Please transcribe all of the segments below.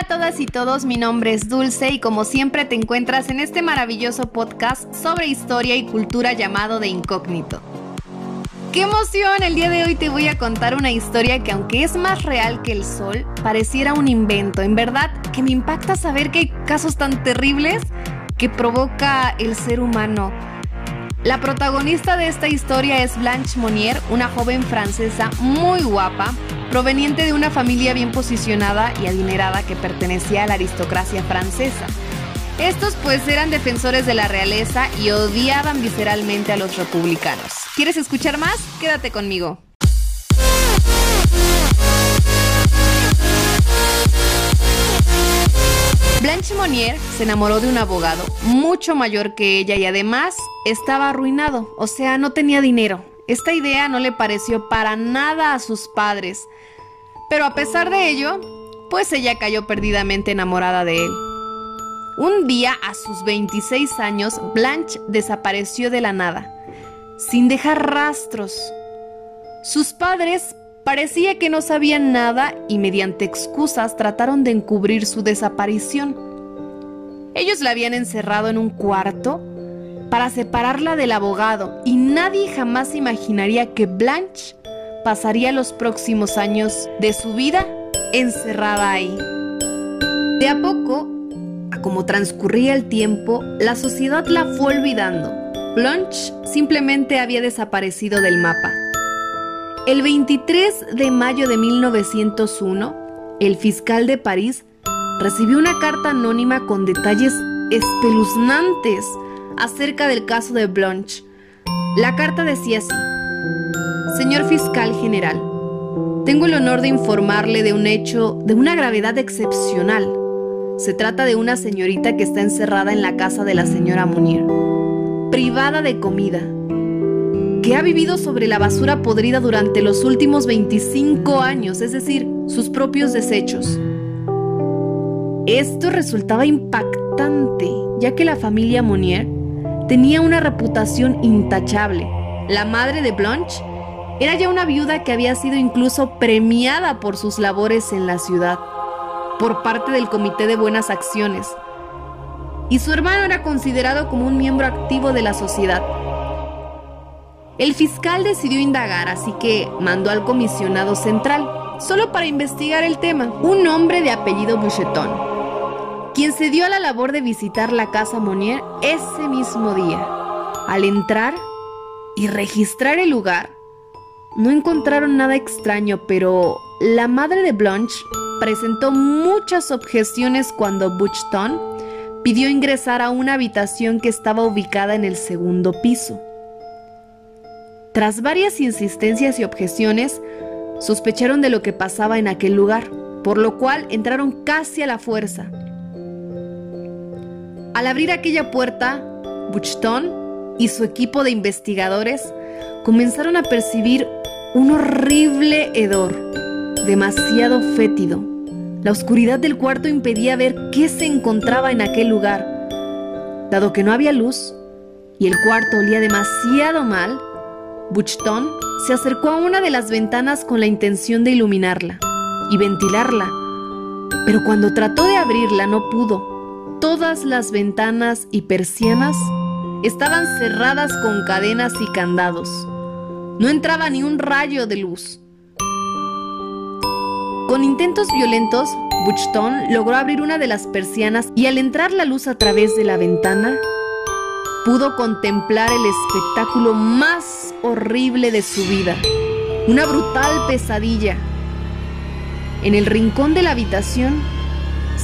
Hola a todas y todos, mi nombre es Dulce y como siempre te encuentras en este maravilloso podcast sobre historia y cultura llamado De Incógnito. ¡Qué emoción! El día de hoy te voy a contar una historia que aunque es más real que el sol, pareciera un invento. En verdad que me impacta saber que hay casos tan terribles que provoca el ser humano. La protagonista de esta historia es Blanche Monnier, una joven francesa muy guapa, proveniente de una familia bien posicionada y adinerada que pertenecía a la aristocracia francesa. Estos pues eran defensores de la realeza y odiaban visceralmente a los republicanos. ¿Quieres escuchar más? Quédate conmigo. Blanche Monnier se enamoró de un abogado mucho mayor que ella y además estaba arruinado, o sea, no tenía dinero. Esta idea no le pareció para nada a sus padres, pero a pesar de ello, pues ella cayó perdidamente enamorada de él. Un día, a sus 26 años, Blanche desapareció de la nada, sin dejar rastros. Sus padres Parecía que no sabían nada y mediante excusas trataron de encubrir su desaparición. Ellos la habían encerrado en un cuarto para separarla del abogado y nadie jamás imaginaría que Blanche pasaría los próximos años de su vida encerrada ahí. De a poco, a como transcurría el tiempo, la sociedad la fue olvidando. Blanche simplemente había desaparecido del mapa. El 23 de mayo de 1901, el fiscal de París recibió una carta anónima con detalles espeluznantes acerca del caso de Blanche. La carta decía así, Señor fiscal general, tengo el honor de informarle de un hecho de una gravedad excepcional. Se trata de una señorita que está encerrada en la casa de la señora Munier, privada de comida, que ha vivido sobre la basura podrida durante los últimos 25 años, es decir, sus propios desechos. Esto resultaba impactante, ya que la familia Monnier tenía una reputación intachable. La madre de Blanche era ya una viuda que había sido incluso premiada por sus labores en la ciudad, por parte del Comité de Buenas Acciones, y su hermano era considerado como un miembro activo de la sociedad. El fiscal decidió indagar, así que mandó al comisionado central, solo para investigar el tema, un hombre de apellido Boucheton, quien se dio a la labor de visitar la casa Monnier ese mismo día. Al entrar y registrar el lugar, no encontraron nada extraño, pero la madre de Blanche presentó muchas objeciones cuando Boucheton pidió ingresar a una habitación que estaba ubicada en el segundo piso. Tras varias insistencias y objeciones, sospecharon de lo que pasaba en aquel lugar, por lo cual entraron casi a la fuerza. Al abrir aquella puerta, Buchton y su equipo de investigadores comenzaron a percibir un horrible hedor, demasiado fétido. La oscuridad del cuarto impedía ver qué se encontraba en aquel lugar. Dado que no había luz y el cuarto olía demasiado mal, Buchton se acercó a una de las ventanas con la intención de iluminarla y ventilarla, pero cuando trató de abrirla no pudo. Todas las ventanas y persianas estaban cerradas con cadenas y candados. No entraba ni un rayo de luz. Con intentos violentos, Buchton logró abrir una de las persianas y al entrar la luz a través de la ventana, pudo contemplar el espectáculo más horrible de su vida, una brutal pesadilla. En el rincón de la habitación,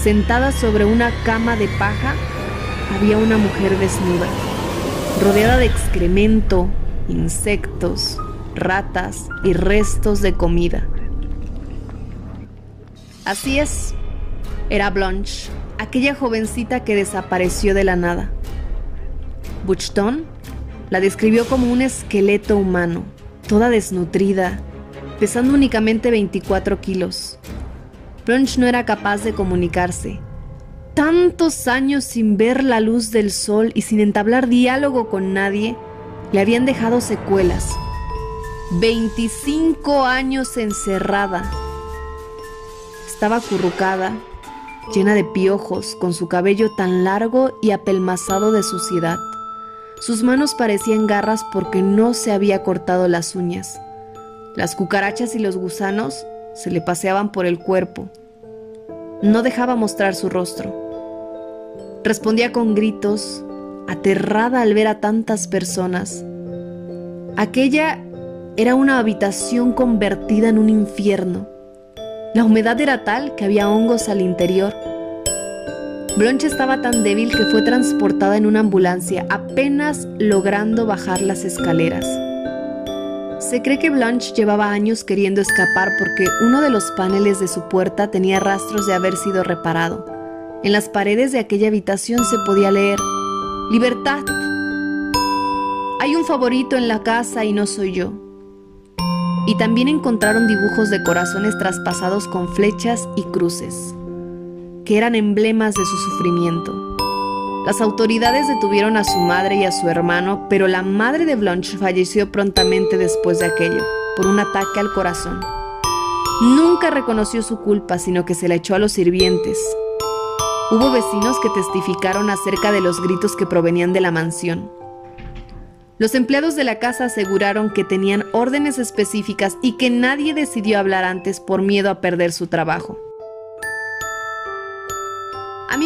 sentada sobre una cama de paja, había una mujer desnuda, rodeada de excremento, insectos, ratas y restos de comida. Así es, era Blanche, aquella jovencita que desapareció de la nada. Buchton la describió como un esqueleto humano, toda desnutrida, pesando únicamente 24 kilos. Blanche no era capaz de comunicarse. Tantos años sin ver la luz del sol y sin entablar diálogo con nadie le habían dejado secuelas. 25 años encerrada. Estaba acurrucada, llena de piojos, con su cabello tan largo y apelmazado de suciedad. Sus manos parecían garras porque no se había cortado las uñas. Las cucarachas y los gusanos se le paseaban por el cuerpo. No dejaba mostrar su rostro. Respondía con gritos, aterrada al ver a tantas personas. Aquella era una habitación convertida en un infierno. La humedad era tal que había hongos al interior. Blanche estaba tan débil que fue transportada en una ambulancia, apenas logrando bajar las escaleras. Se cree que Blanche llevaba años queriendo escapar porque uno de los paneles de su puerta tenía rastros de haber sido reparado. En las paredes de aquella habitación se podía leer, Libertad. Hay un favorito en la casa y no soy yo. Y también encontraron dibujos de corazones traspasados con flechas y cruces, que eran emblemas de su sufrimiento. Las autoridades detuvieron a su madre y a su hermano, pero la madre de Blanche falleció prontamente después de aquello, por un ataque al corazón. Nunca reconoció su culpa, sino que se la echó a los sirvientes. Hubo vecinos que testificaron acerca de los gritos que provenían de la mansión. Los empleados de la casa aseguraron que tenían órdenes específicas y que nadie decidió hablar antes por miedo a perder su trabajo.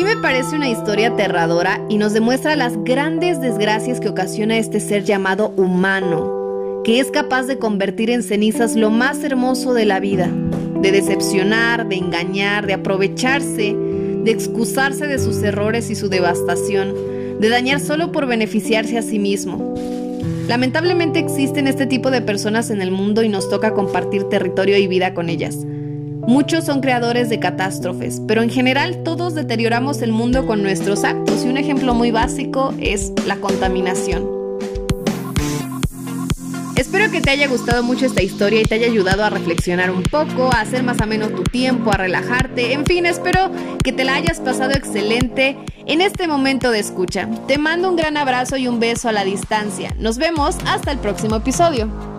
Mí me parece una historia aterradora y nos demuestra las grandes desgracias que ocasiona este ser llamado humano, que es capaz de convertir en cenizas lo más hermoso de la vida, de decepcionar, de engañar, de aprovecharse, de excusarse de sus errores y su devastación, de dañar solo por beneficiarse a sí mismo. Lamentablemente existen este tipo de personas en el mundo y nos toca compartir territorio y vida con ellas. Muchos son creadores de catástrofes, pero en general todos deterioramos el mundo con nuestros actos y un ejemplo muy básico es la contaminación. Espero que te haya gustado mucho esta historia y te haya ayudado a reflexionar un poco, a hacer más ameno tu tiempo, a relajarte, en fin, espero que te la hayas pasado excelente en este momento de escucha. Te mando un gran abrazo y un beso a la distancia. Nos vemos hasta el próximo episodio.